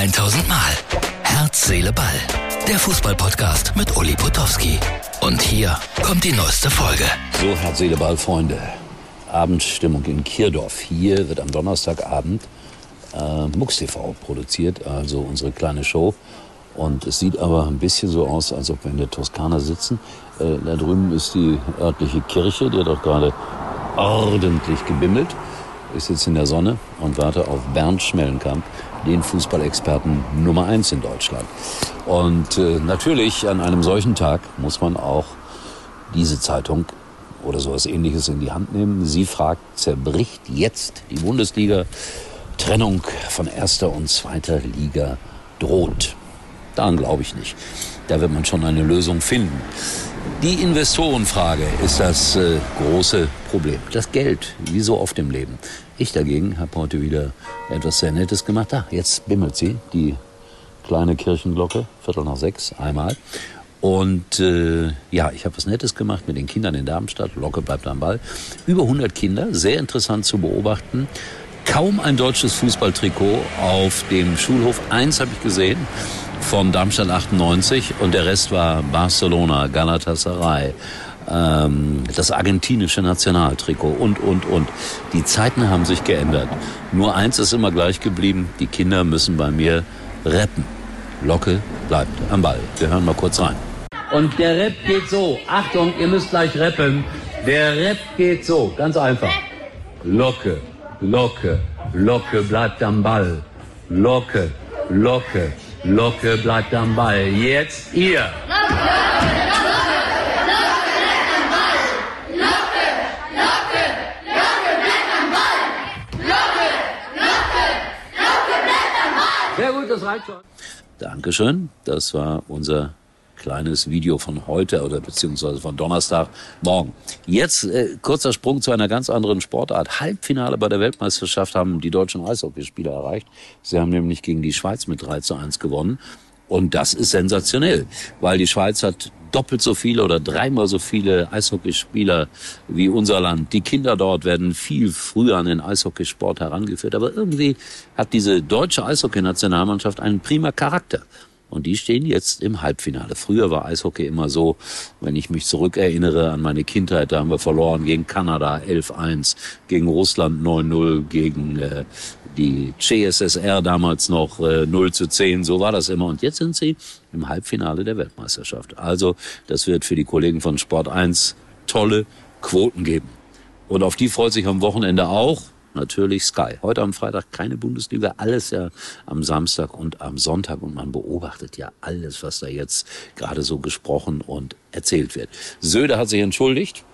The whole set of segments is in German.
1000 Mal. Herz, Seele, Ball. Der Fußballpodcast mit Uli Potowski. Und hier kommt die neueste Folge. So, Herz, Seele, Ball, Freunde. Abendstimmung in Kirdorf. Hier wird am Donnerstagabend äh, MUX TV produziert, also unsere kleine Show. Und es sieht aber ein bisschen so aus, als ob wir in der Toskana sitzen. Äh, da drüben ist die örtliche Kirche, die hat auch gerade ordentlich gebimmelt. Ich sitze in der Sonne und warte auf Bernd Schmellenkamp, den Fußballexperten Nummer eins in Deutschland. Und äh, natürlich an einem solchen Tag muss man auch diese Zeitung oder sowas ähnliches in die Hand nehmen. Sie fragt, zerbricht jetzt die Bundesliga? Trennung von erster und zweiter Liga droht. Daran glaube ich nicht. Da wird man schon eine Lösung finden. Die Investorenfrage ist das äh, große Problem. Das Geld, wie so oft im Leben. Ich dagegen habe heute wieder etwas sehr Nettes gemacht. Ah, jetzt bimmelt sie, die kleine Kirchenglocke, Viertel nach sechs, einmal. Und äh, ja, ich habe was Nettes gemacht mit den Kindern in Darmstadt. Locke bleibt am Ball. Über 100 Kinder, sehr interessant zu beobachten. Kaum ein deutsches Fußballtrikot auf dem Schulhof. Eins habe ich gesehen von Darmstadt 98 und der Rest war Barcelona, Galatasaray, ähm, das argentinische Nationaltrikot und, und, und. Die Zeiten haben sich geändert. Nur eins ist immer gleich geblieben, die Kinder müssen bei mir rappen. Locke bleibt am Ball. Wir hören mal kurz rein. Und der Rap geht so. Achtung, ihr müsst gleich rappen. Der Rap geht so. Ganz einfach. Locke, Locke, Locke bleibt am Ball. Locke, Locke, Locke bleibt am Ball. Jetzt ihr. Sehr gut, das reicht schon. Dankeschön. Das war unser kleines Video von heute oder beziehungsweise von Donnerstagmorgen. Jetzt äh, kurzer Sprung zu einer ganz anderen Sportart. Halbfinale bei der Weltmeisterschaft haben die deutschen Eishockeyspieler erreicht. Sie haben nämlich gegen die Schweiz mit 3 zu 1 gewonnen. Und das ist sensationell, weil die Schweiz hat doppelt so viele oder dreimal so viele Eishockeyspieler wie unser Land. Die Kinder dort werden viel früher an den Eishockeysport herangeführt. Aber irgendwie hat diese deutsche Eishockeynationalmannschaft einen prima Charakter. Und die stehen jetzt im Halbfinale. Früher war Eishockey immer so, wenn ich mich zurückerinnere an meine Kindheit, da haben wir verloren gegen Kanada 11-1, gegen Russland 9-0, gegen äh, die CSSR damals noch äh, 0 zu 10. So war das immer. Und jetzt sind sie im Halbfinale der Weltmeisterschaft. Also das wird für die Kollegen von Sport 1 tolle Quoten geben. Und auf die freut sich am Wochenende auch natürlich Sky. Heute am Freitag keine Bundesliga, alles ja am Samstag und am Sonntag und man beobachtet ja alles, was da jetzt gerade so gesprochen und erzählt wird. Söder hat sich entschuldigt,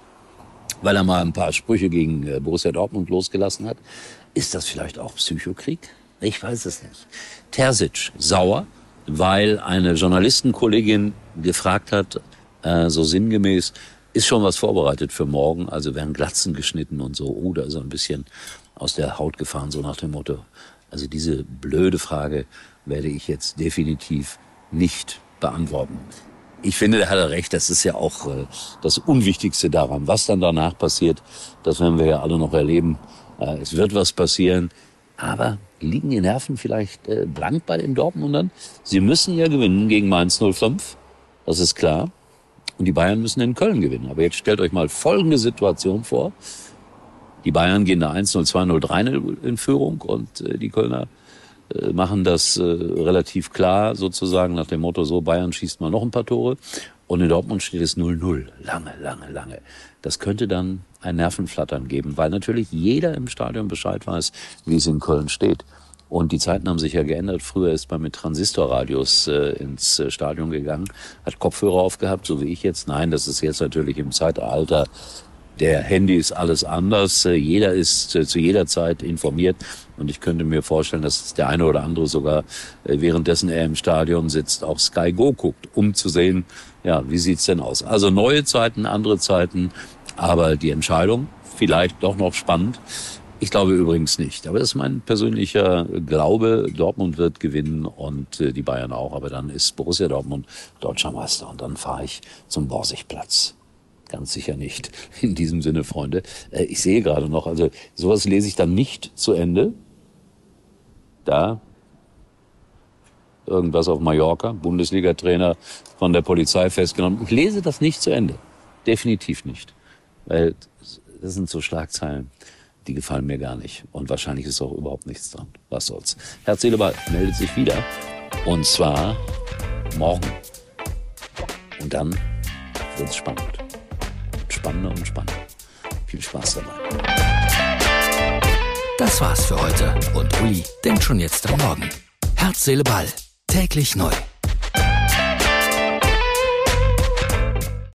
weil er mal ein paar Sprüche gegen äh, Borussia Dortmund losgelassen hat. Ist das vielleicht auch Psychokrieg? Ich weiß es nicht. Terzic sauer, weil eine Journalistenkollegin gefragt hat, äh, so sinngemäß, ist schon was vorbereitet für morgen, also werden Glatzen geschnitten und so. Oh, da ist er ein bisschen aus der Haut gefahren, so nach dem Motto. Also diese blöde Frage werde ich jetzt definitiv nicht beantworten. Ich finde, da hat er recht. Das ist ja auch äh, das Unwichtigste daran. Was dann danach passiert, das werden wir ja alle noch erleben. Äh, es wird was passieren. Aber liegen die Nerven vielleicht äh, blank bei den Dortmundern? Sie müssen ja gewinnen gegen Mainz 05. Das ist klar. Und die Bayern müssen in Köln gewinnen. Aber jetzt stellt euch mal folgende Situation vor. Die Bayern gehen da 1-0, 2-0, 3-0 in Führung und äh, die Kölner äh, machen das äh, relativ klar sozusagen nach dem Motto, so Bayern schießt mal noch ein paar Tore. Und in Dortmund steht es 0-0. Lange, lange, lange. Das könnte dann ein Nervenflattern geben, weil natürlich jeder im Stadion Bescheid weiß, wie es in Köln steht. Und die Zeiten haben sich ja geändert. Früher ist man mit Transistorradios äh, ins Stadion gegangen, hat Kopfhörer aufgehabt, so wie ich jetzt. Nein, das ist jetzt natürlich im Zeitalter der Handy ist alles anders. Äh, jeder ist äh, zu jeder Zeit informiert. Und ich könnte mir vorstellen, dass der eine oder andere sogar äh, währenddessen er im Stadion sitzt, auch Sky Go guckt, um zu sehen, ja, wie sieht's denn aus? Also neue Zeiten, andere Zeiten. Aber die Entscheidung, vielleicht doch noch spannend. Ich glaube übrigens nicht. Aber das ist mein persönlicher Glaube. Dortmund wird gewinnen und die Bayern auch. Aber dann ist Borussia Dortmund deutscher Meister. Und dann fahre ich zum Borsigplatz. Ganz sicher nicht. In diesem Sinne, Freunde. Äh, ich sehe gerade noch, also sowas lese ich dann nicht zu Ende. Da irgendwas auf Mallorca, Bundesliga-Trainer von der Polizei festgenommen. Ich lese das nicht zu Ende. Definitiv nicht. Weil das sind so Schlagzeilen, die gefallen mir gar nicht. Und wahrscheinlich ist auch überhaupt nichts dran. Was soll's. Herz, Seele, meldet sich wieder. Und zwar morgen. Und dann wird's spannend. Spannender und spannender. Viel Spaß dabei. Das war's für heute. Und Uli denkt schon jetzt am Morgen. Herz, Seele, Ball. Täglich neu.